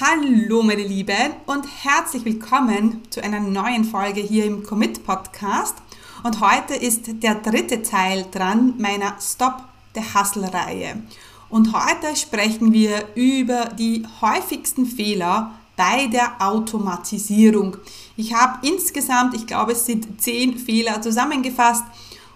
Hallo meine Lieben und herzlich willkommen zu einer neuen Folge hier im Commit Podcast. Und heute ist der dritte Teil dran meiner Stop the Hustle Reihe. Und heute sprechen wir über die häufigsten Fehler bei der Automatisierung. Ich habe insgesamt, ich glaube es sind zehn Fehler zusammengefasst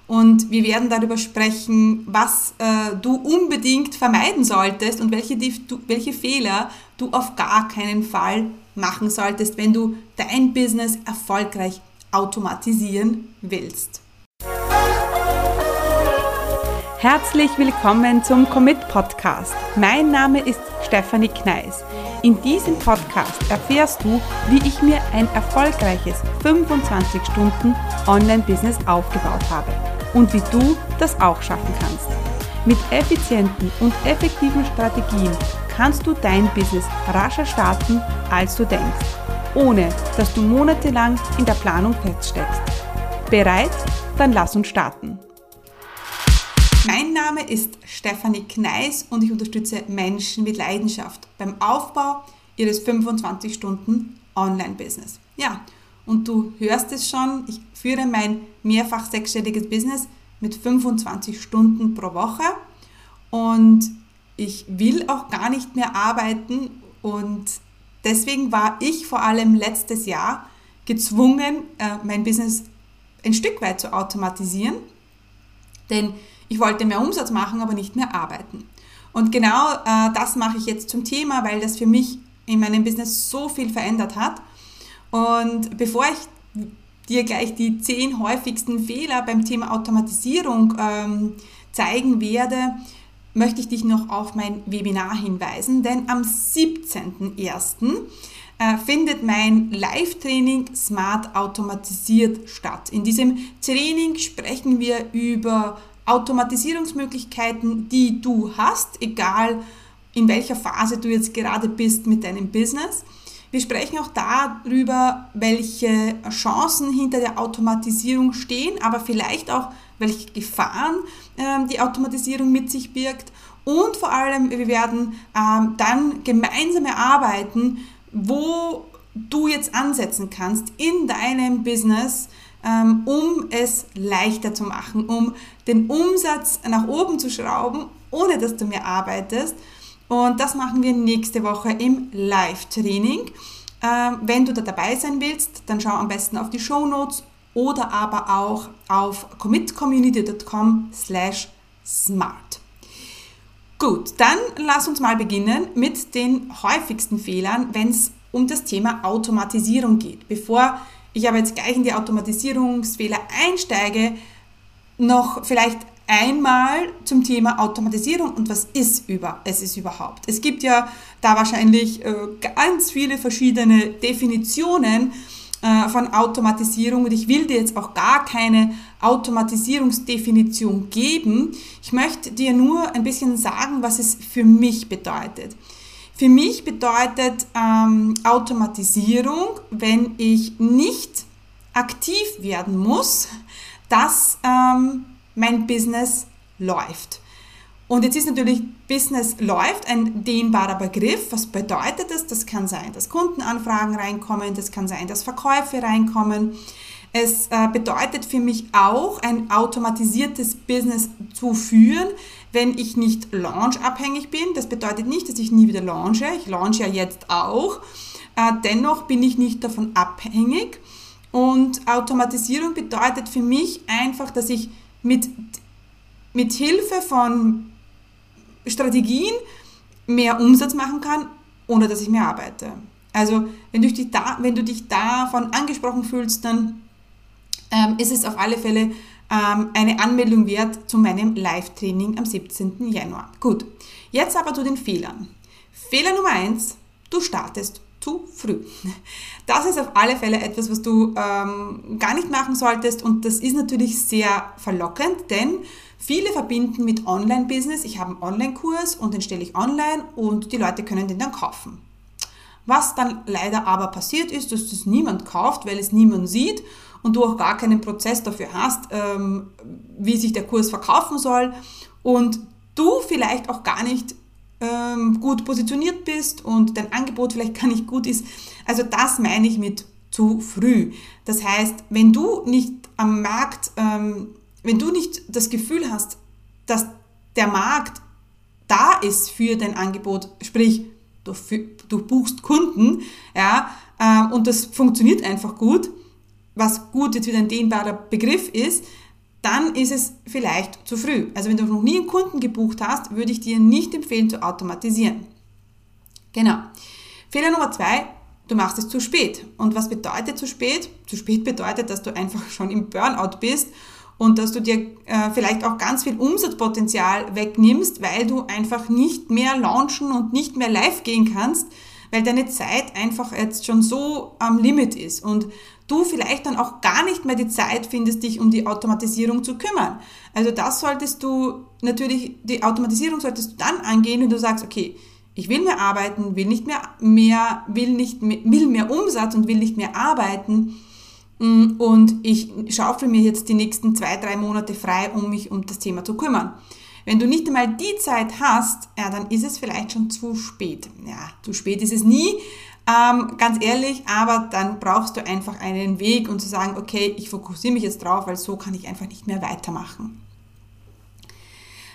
und wir werden darüber sprechen, was äh, du unbedingt vermeiden solltest und welche, welche Fehler du auf gar keinen Fall machen solltest, wenn du dein Business erfolgreich automatisieren willst. Herzlich willkommen zum Commit Podcast. Mein Name ist Stefanie Kneis. In diesem Podcast erfährst du, wie ich mir ein erfolgreiches 25 Stunden Online-Business aufgebaut habe und wie du das auch schaffen kannst. Mit effizienten und effektiven Strategien kannst du dein Business rascher starten, als du denkst, ohne dass du monatelang in der Planung feststeckst. Bereit? Dann lass uns starten. Mein Name ist Stefanie Kneis und ich unterstütze Menschen mit Leidenschaft beim Aufbau ihres 25 Stunden Online-Business. Ja, und du hörst es schon, ich führe mein mehrfach sechsstelliges Business mit 25 Stunden pro Woche und ich will auch gar nicht mehr arbeiten und deswegen war ich vor allem letztes Jahr gezwungen, äh, mein Business ein Stück weit zu automatisieren, denn ich wollte mehr Umsatz machen, aber nicht mehr arbeiten. Und genau äh, das mache ich jetzt zum Thema, weil das für mich in meinem Business so viel verändert hat. Und bevor ich dir gleich die zehn häufigsten Fehler beim Thema Automatisierung ähm, zeigen werde, möchte ich dich noch auf mein Webinar hinweisen, denn am 17.01. Äh, findet mein Live-Training Smart Automatisiert statt. In diesem Training sprechen wir über Automatisierungsmöglichkeiten, die du hast, egal in welcher Phase du jetzt gerade bist mit deinem Business. Wir sprechen auch darüber, welche Chancen hinter der Automatisierung stehen, aber vielleicht auch, welche Gefahren äh, die Automatisierung mit sich birgt. Und vor allem, wir werden ähm, dann gemeinsam erarbeiten, wo du jetzt ansetzen kannst in deinem Business, ähm, um es leichter zu machen, um den Umsatz nach oben zu schrauben, ohne dass du mehr arbeitest. Und das machen wir nächste Woche im Live-Training. Ähm, wenn du da dabei sein willst, dann schau am besten auf die Show Notes oder aber auch auf commitcommunity.com slash smart. Gut, dann lass uns mal beginnen mit den häufigsten Fehlern, wenn es um das Thema Automatisierung geht. Bevor ich aber jetzt gleich in die Automatisierungsfehler einsteige, noch vielleicht einmal zum Thema Automatisierung und was ist über, es ist überhaupt. Es gibt ja da wahrscheinlich äh, ganz viele verschiedene Definitionen äh, von Automatisierung und ich will dir jetzt auch gar keine Automatisierungsdefinition geben. Ich möchte dir nur ein bisschen sagen, was es für mich bedeutet. Für mich bedeutet ähm, Automatisierung, wenn ich nicht aktiv werden muss, dass ähm, mein Business läuft. Und jetzt ist natürlich Business läuft ein dehnbarer Begriff. Was bedeutet das? Das kann sein, dass Kundenanfragen reinkommen, das kann sein, dass Verkäufe reinkommen. Es äh, bedeutet für mich auch, ein automatisiertes Business zu führen, wenn ich nicht launch-abhängig bin. Das bedeutet nicht, dass ich nie wieder launche. Ich launche ja jetzt auch. Äh, dennoch bin ich nicht davon abhängig. Und Automatisierung bedeutet für mich einfach, dass ich mit, mit Hilfe von Strategien mehr Umsatz machen kann, ohne dass ich mehr arbeite. Also wenn du dich, da, wenn du dich davon angesprochen fühlst, dann ähm, ist es auf alle Fälle ähm, eine Anmeldung wert zu meinem Live-Training am 17. Januar. Gut, jetzt aber zu den Fehlern. Fehler Nummer eins: du startest zu früh. Das ist auf alle Fälle etwas, was du ähm, gar nicht machen solltest und das ist natürlich sehr verlockend, denn viele verbinden mit Online-Business, ich habe einen Online-Kurs und den stelle ich online und die Leute können den dann kaufen. Was dann leider aber passiert ist, dass das niemand kauft, weil es niemand sieht und du auch gar keinen Prozess dafür hast, ähm, wie sich der Kurs verkaufen soll und du vielleicht auch gar nicht ähm, gut positioniert bist und dein Angebot vielleicht gar nicht gut ist. Also das meine ich mit zu früh. Das heißt, wenn du nicht am Markt, ähm, wenn du nicht das Gefühl hast, dass der Markt da ist für dein Angebot, sprich, du, du buchst Kunden, ja, äh, und das funktioniert einfach gut, was gut jetzt wieder ein dehnbarer Begriff ist, dann ist es vielleicht zu früh. Also wenn du noch nie einen Kunden gebucht hast, würde ich dir nicht empfehlen zu automatisieren. Genau. Fehler Nummer zwei, du machst es zu spät. Und was bedeutet zu spät? Zu spät bedeutet, dass du einfach schon im Burnout bist und dass du dir äh, vielleicht auch ganz viel Umsatzpotenzial wegnimmst, weil du einfach nicht mehr launchen und nicht mehr live gehen kannst, weil deine Zeit einfach jetzt schon so am Limit ist und du vielleicht dann auch gar nicht mehr die Zeit findest, dich um die Automatisierung zu kümmern. Also das solltest du natürlich, die Automatisierung solltest du dann angehen, wenn du sagst, okay, ich will mehr arbeiten, will nicht mehr, mehr will nicht mehr, will mehr Umsatz und will nicht mehr arbeiten. Mm, und ich schaufel mir jetzt die nächsten zwei, drei Monate frei, um mich um das Thema zu kümmern. Wenn du nicht einmal die Zeit hast, ja, dann ist es vielleicht schon zu spät. Ja, zu spät ist es nie, ähm, ganz ehrlich, aber dann brauchst du einfach einen Weg und zu sagen, okay, ich fokussiere mich jetzt drauf, weil so kann ich einfach nicht mehr weitermachen.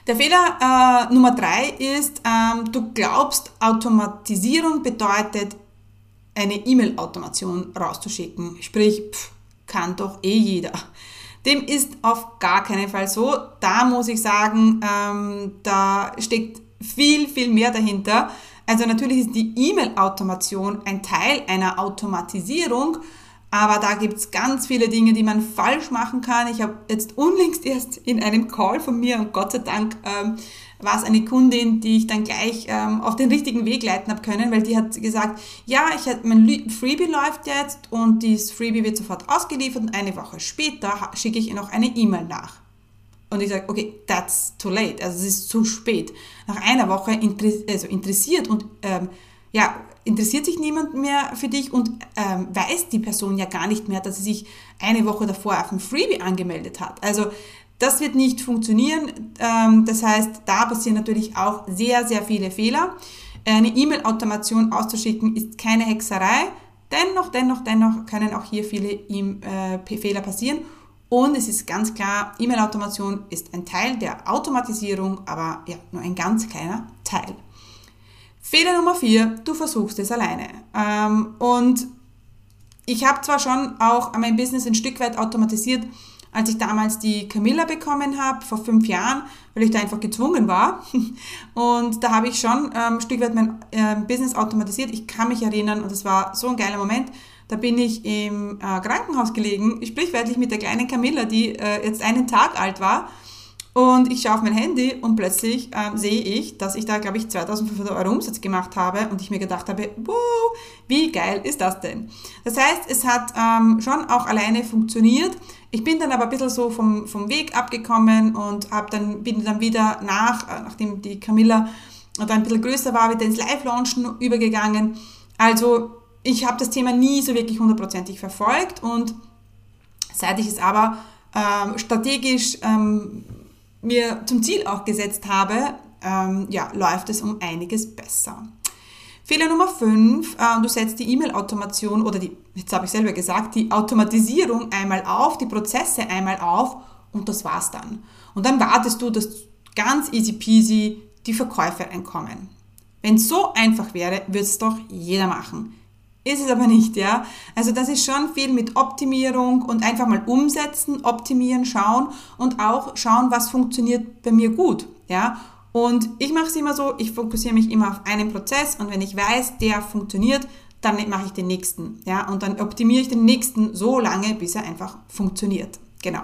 Der Fehler äh, Nummer drei ist, ähm, du glaubst, Automatisierung bedeutet, eine E-Mail-Automation rauszuschicken. Sprich, pff, kann doch eh jeder. Dem ist auf gar keinen Fall so. Da muss ich sagen, ähm, da steckt viel, viel mehr dahinter. Also natürlich ist die E-Mail-Automation ein Teil einer Automatisierung, aber da gibt es ganz viele Dinge, die man falsch machen kann. Ich habe jetzt unlängst erst in einem Call von mir und Gott sei Dank ähm, war es eine Kundin, die ich dann gleich ähm, auf den richtigen Weg leiten habe können, weil die hat gesagt, ja, ich mein Freebie läuft jetzt und dieses Freebie wird sofort ausgeliefert und eine Woche später schicke ich ihr noch eine E-Mail nach. Und ich sage, okay, that's too late, also es ist zu spät. Nach einer Woche interess also interessiert und ähm, ja, interessiert sich niemand mehr für dich und ähm, weiß die Person ja gar nicht mehr, dass sie sich eine Woche davor auf ein Freebie angemeldet hat. Also das wird nicht funktionieren. Ähm, das heißt, da passieren natürlich auch sehr, sehr viele Fehler. Eine E-Mail-Automation auszuschicken ist keine Hexerei. Dennoch, dennoch, dennoch können auch hier viele äh, Fehler passieren. Und es ist ganz klar, E-Mail-Automation ist ein Teil der Automatisierung, aber ja, nur ein ganz kleiner Teil. Fehler Nummer vier, du versuchst es alleine. Ähm, und ich habe zwar schon auch mein Business ein Stück weit automatisiert, als ich damals die Camilla bekommen habe, vor fünf Jahren, weil ich da einfach gezwungen war. Und da habe ich schon ähm, ein Stück weit mein äh, Business automatisiert. Ich kann mich erinnern und es war so ein geiler Moment. Da bin ich im äh, Krankenhaus gelegen, sprichwörtlich mit der kleinen Camilla, die äh, jetzt einen Tag alt war. Und ich schaue auf mein Handy und plötzlich ähm, sehe ich, dass ich da, glaube ich, 2500 Euro Umsatz gemacht habe und ich mir gedacht habe, wow, wie geil ist das denn? Das heißt, es hat ähm, schon auch alleine funktioniert. Ich bin dann aber ein bisschen so vom, vom Weg abgekommen und hab dann, bin dann wieder nach, äh, nachdem die Camilla dann ein bisschen größer war, wieder ins Live-Launchen übergegangen. Also ich habe das Thema nie so wirklich hundertprozentig verfolgt und seit ich es aber ähm, strategisch ähm, mir zum Ziel auch gesetzt habe, ähm, ja, läuft es um einiges besser. Fehler Nummer 5, äh, du setzt die E-Mail-Automation oder die, jetzt habe ich selber gesagt, die Automatisierung einmal auf, die Prozesse einmal auf und das war's dann. Und dann wartest du, dass ganz easy peasy die Verkäufe einkommen. Wenn es so einfach wäre, würde es doch jeder machen. Ist es aber nicht, ja. Also das ist schon viel mit Optimierung und einfach mal umsetzen, optimieren, schauen und auch schauen, was funktioniert bei mir gut, ja. Und ich mache es immer so, ich fokussiere mich immer auf einen Prozess und wenn ich weiß, der funktioniert, dann mache ich den nächsten, ja. Und dann optimiere ich den nächsten so lange, bis er einfach funktioniert. Genau.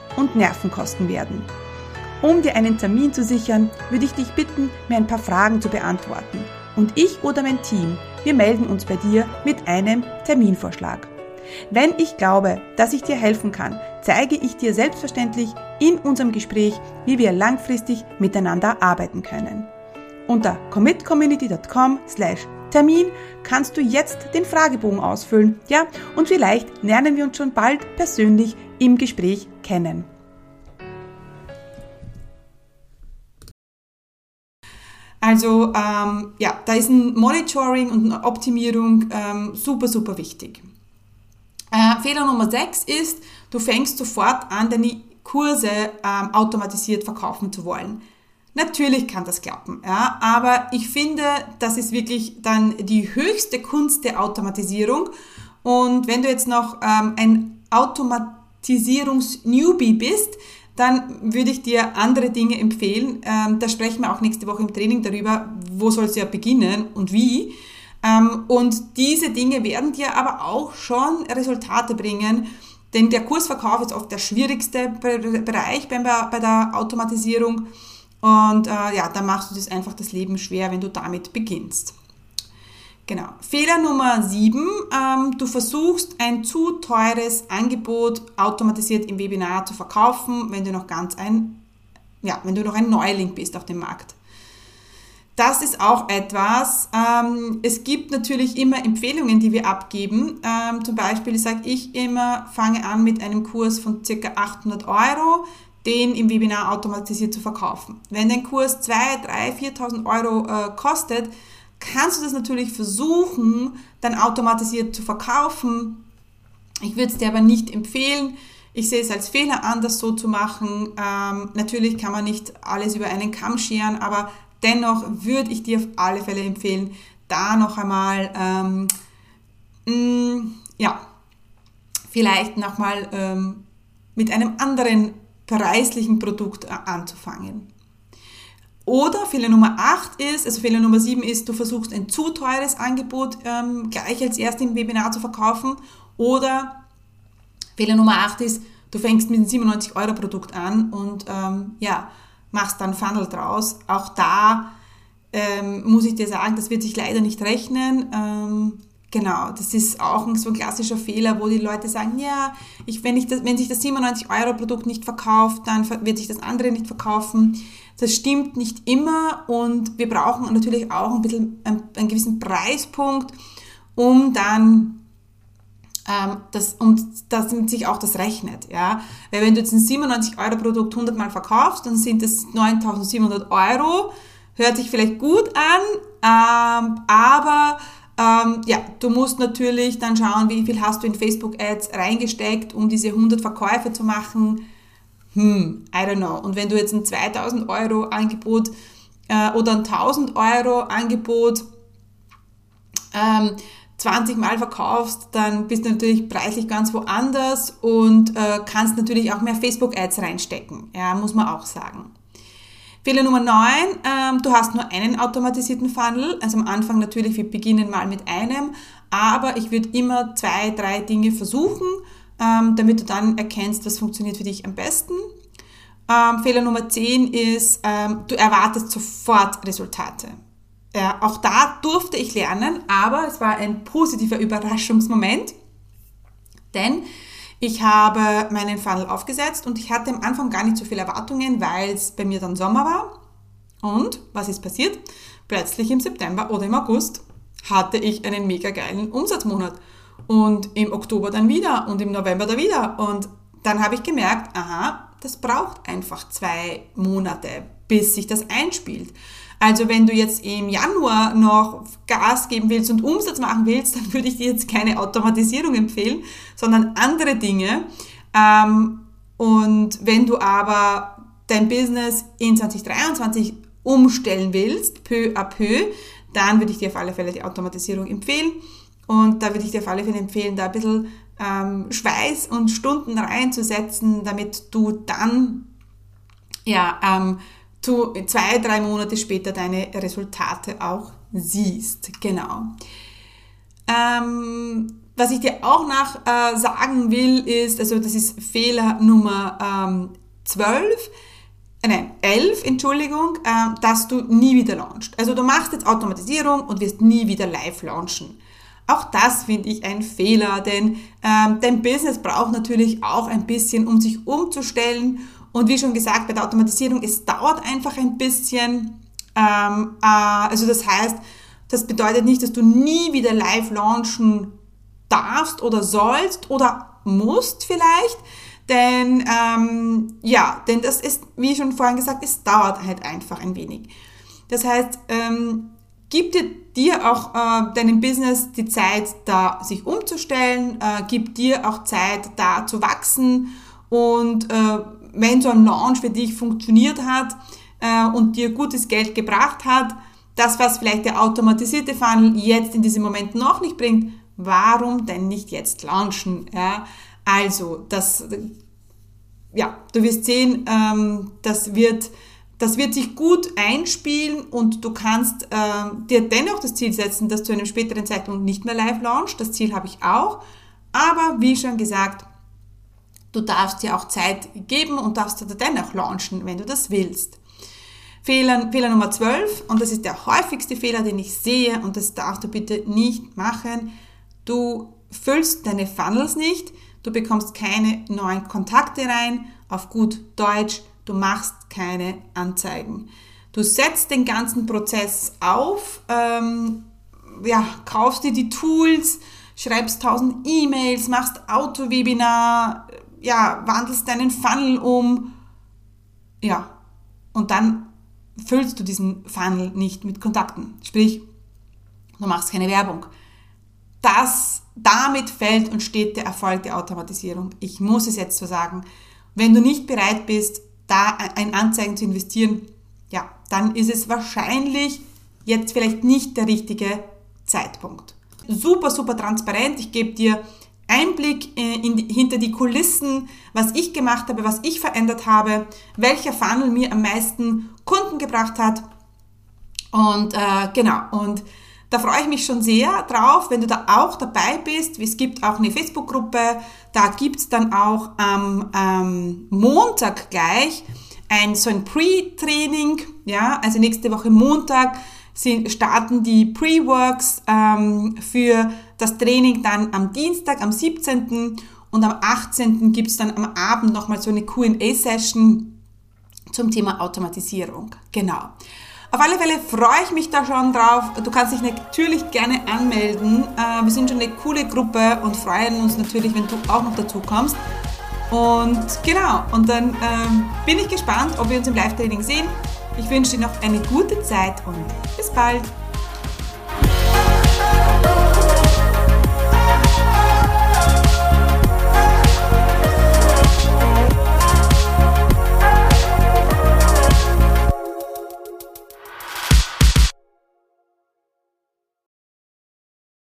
und Nerven kosten werden. Um dir einen Termin zu sichern, würde ich dich bitten, mir ein paar Fragen zu beantworten. Und ich oder mein Team, wir melden uns bei dir mit einem Terminvorschlag. Wenn ich glaube, dass ich dir helfen kann, zeige ich dir selbstverständlich in unserem Gespräch, wie wir langfristig miteinander arbeiten können. Unter commitcommunity.com slash Termin kannst du jetzt den Fragebogen ausfüllen, ja, und vielleicht lernen wir uns schon bald persönlich im Gespräch kennen. Also ähm, ja, da ist ein Monitoring und eine Optimierung ähm, super, super wichtig. Äh, Fehler Nummer 6 ist, du fängst sofort an, deine Kurse ähm, automatisiert verkaufen zu wollen. Natürlich kann das klappen, ja, aber ich finde, das ist wirklich dann die höchste Kunst der Automatisierung. Und wenn du jetzt noch ähm, ein Automatisierungs-Newbie bist, dann würde ich dir andere Dinge empfehlen. Ähm, da sprechen wir auch nächste Woche im Training darüber, wo soll es ja beginnen und wie. Ähm, und diese Dinge werden dir aber auch schon Resultate bringen. Denn der Kursverkauf ist oft der schwierigste Bereich bei der Automatisierung. Und äh, ja, da machst du das einfach das Leben schwer, wenn du damit beginnst. Genau. Fehler Nummer 7. Ähm, du versuchst ein zu teures Angebot automatisiert im Webinar zu verkaufen, wenn du noch ganz ein, ja, wenn du noch ein Neuling bist auf dem Markt. Das ist auch etwas. Ähm, es gibt natürlich immer Empfehlungen, die wir abgeben. Ähm, zum Beispiel sage ich immer, fange an mit einem Kurs von ca. 800 Euro, den im Webinar automatisiert zu verkaufen. Wenn dein Kurs 2, 3, 4.000 Euro äh, kostet, kannst du das natürlich versuchen, dann automatisiert zu verkaufen. Ich würde es dir aber nicht empfehlen. Ich sehe es als Fehler an, das so zu machen. Ähm, natürlich kann man nicht alles über einen Kamm scheren, aber Dennoch würde ich dir auf alle Fälle empfehlen, da noch einmal, ähm, mh, mm, ja, vielleicht nochmal ähm, mit einem anderen preislichen Produkt äh, anzufangen. Oder Fehler Nummer 8 ist, also Fehler Nummer 7 ist, du versuchst ein zu teures Angebot ähm, gleich als erst im Webinar zu verkaufen. Oder Fehler Nummer 8 ist, du fängst mit einem 97 Euro Produkt an und ähm, ja, machst dann Funnel draus. Auch da ähm, muss ich dir sagen, das wird sich leider nicht rechnen. Ähm, genau, das ist auch so ein klassischer Fehler, wo die Leute sagen, ja, ich, wenn, ich das, wenn sich das 97 Euro Produkt nicht verkauft, dann wird sich das andere nicht verkaufen. Das stimmt nicht immer und wir brauchen natürlich auch ein bisschen einen, einen gewissen Preispunkt, um dann ähm, das, und dass sich auch das rechnet. Ja? Weil wenn du jetzt ein 97 Euro Produkt 100 Mal verkaufst, dann sind das 9700 Euro. Hört sich vielleicht gut an, ähm, aber ähm, ja, du musst natürlich dann schauen, wie viel hast du in Facebook Ads reingesteckt, um diese 100 Verkäufe zu machen. Hm, I don't know. Und wenn du jetzt ein 2000 Euro Angebot äh, oder ein 1000 Euro Angebot ähm, 20 Mal verkaufst, dann bist du natürlich preislich ganz woanders und äh, kannst natürlich auch mehr Facebook-Ads reinstecken. Ja, muss man auch sagen. Fehler Nummer 9, ähm, du hast nur einen automatisierten Funnel. Also am Anfang natürlich, wir beginnen mal mit einem, aber ich würde immer zwei, drei Dinge versuchen, ähm, damit du dann erkennst, was funktioniert für dich am besten. Ähm, Fehler Nummer 10 ist, ähm, du erwartest sofort Resultate. Ja, auch da durfte ich lernen, aber es war ein positiver Überraschungsmoment, denn ich habe meinen Funnel aufgesetzt und ich hatte am Anfang gar nicht so viele Erwartungen, weil es bei mir dann Sommer war. Und was ist passiert? Plötzlich im September oder im August hatte ich einen mega geilen Umsatzmonat. Und im Oktober dann wieder und im November da wieder. Und dann habe ich gemerkt, aha, das braucht einfach zwei Monate, bis sich das einspielt. Also wenn du jetzt im Januar noch Gas geben willst und Umsatz machen willst, dann würde ich dir jetzt keine Automatisierung empfehlen, sondern andere Dinge. Ähm, und wenn du aber dein Business in 2023 umstellen willst, peu à peu, dann würde ich dir auf alle Fälle die Automatisierung empfehlen. Und da würde ich dir auf alle Fälle empfehlen, da ein bisschen ähm, Schweiß und Stunden reinzusetzen, damit du dann ja, ähm, du zwei, drei Monate später deine Resultate auch siehst. Genau. Ähm, was ich dir auch nach äh, sagen will, ist, also das ist Fehler Nummer ähm, 12. äh, nein, 11, Entschuldigung, äh, dass du nie wieder launchst. Also du machst jetzt Automatisierung und wirst nie wieder live launchen. Auch das finde ich ein Fehler, denn ähm, dein Business braucht natürlich auch ein bisschen, um sich umzustellen. Und wie schon gesagt, bei der Automatisierung, es dauert einfach ein bisschen. Ähm, äh, also das heißt, das bedeutet nicht, dass du nie wieder live launchen darfst oder sollst oder musst vielleicht. Denn ähm, ja, denn das ist, wie schon vorhin gesagt, es dauert halt einfach ein wenig. Das heißt, ähm, gib dir, dir auch äh, deinem Business die Zeit, da sich umzustellen, äh, gib dir auch Zeit, da zu wachsen und äh, wenn so ein Launch für dich funktioniert hat äh, und dir gutes Geld gebracht hat, das, was vielleicht der automatisierte Funnel jetzt in diesem Moment noch nicht bringt, warum denn nicht jetzt launchen? Ja? Also, das, ja, du wirst sehen, ähm, das wird, das wird sich gut einspielen und du kannst äh, dir dennoch das Ziel setzen, dass du zu einem späteren Zeitpunkt nicht mehr live launchst. Das Ziel habe ich auch. Aber wie schon gesagt, du darfst dir auch Zeit geben und darfst dennoch launchen, wenn du das willst. Fehler, Fehler Nummer 12, und das ist der häufigste Fehler, den ich sehe, und das darfst du bitte nicht machen. Du füllst deine Funnels nicht, du bekommst keine neuen Kontakte rein, auf gut Deutsch, du machst keine Anzeigen. Du setzt den ganzen Prozess auf, ähm, ja, kaufst dir die Tools, schreibst tausend E-Mails, machst Auto-Webinar, ja, wandelst deinen Funnel um, ja, und dann füllst du diesen Funnel nicht mit Kontakten. Sprich, du machst keine Werbung. Das, damit fällt und steht der Erfolg der Automatisierung. Ich muss es jetzt so sagen. Wenn du nicht bereit bist, da ein Anzeigen zu investieren, ja, dann ist es wahrscheinlich jetzt vielleicht nicht der richtige Zeitpunkt. Super, super transparent. Ich gebe dir Einblick äh, in die, hinter die Kulissen, was ich gemacht habe, was ich verändert habe, welcher Funnel mir am meisten Kunden gebracht hat. Und äh, genau, und da freue ich mich schon sehr drauf, wenn du da auch dabei bist. Es gibt auch eine Facebook-Gruppe, da gibt's dann auch am ähm, Montag gleich ein so ein Pre-Training, ja, also nächste Woche Montag sind, starten die Pre-Works ähm, für das Training dann am Dienstag, am 17. und am 18. gibt es dann am Abend nochmal so eine QA-Session zum Thema Automatisierung. Genau. Auf alle Fälle freue ich mich da schon drauf. Du kannst dich natürlich gerne anmelden. Äh, wir sind schon eine coole Gruppe und freuen uns natürlich, wenn du auch noch dazu kommst. Und genau, und dann ähm, bin ich gespannt, ob wir uns im Live-Training sehen. Ich wünsche dir noch eine gute Zeit und bis bald.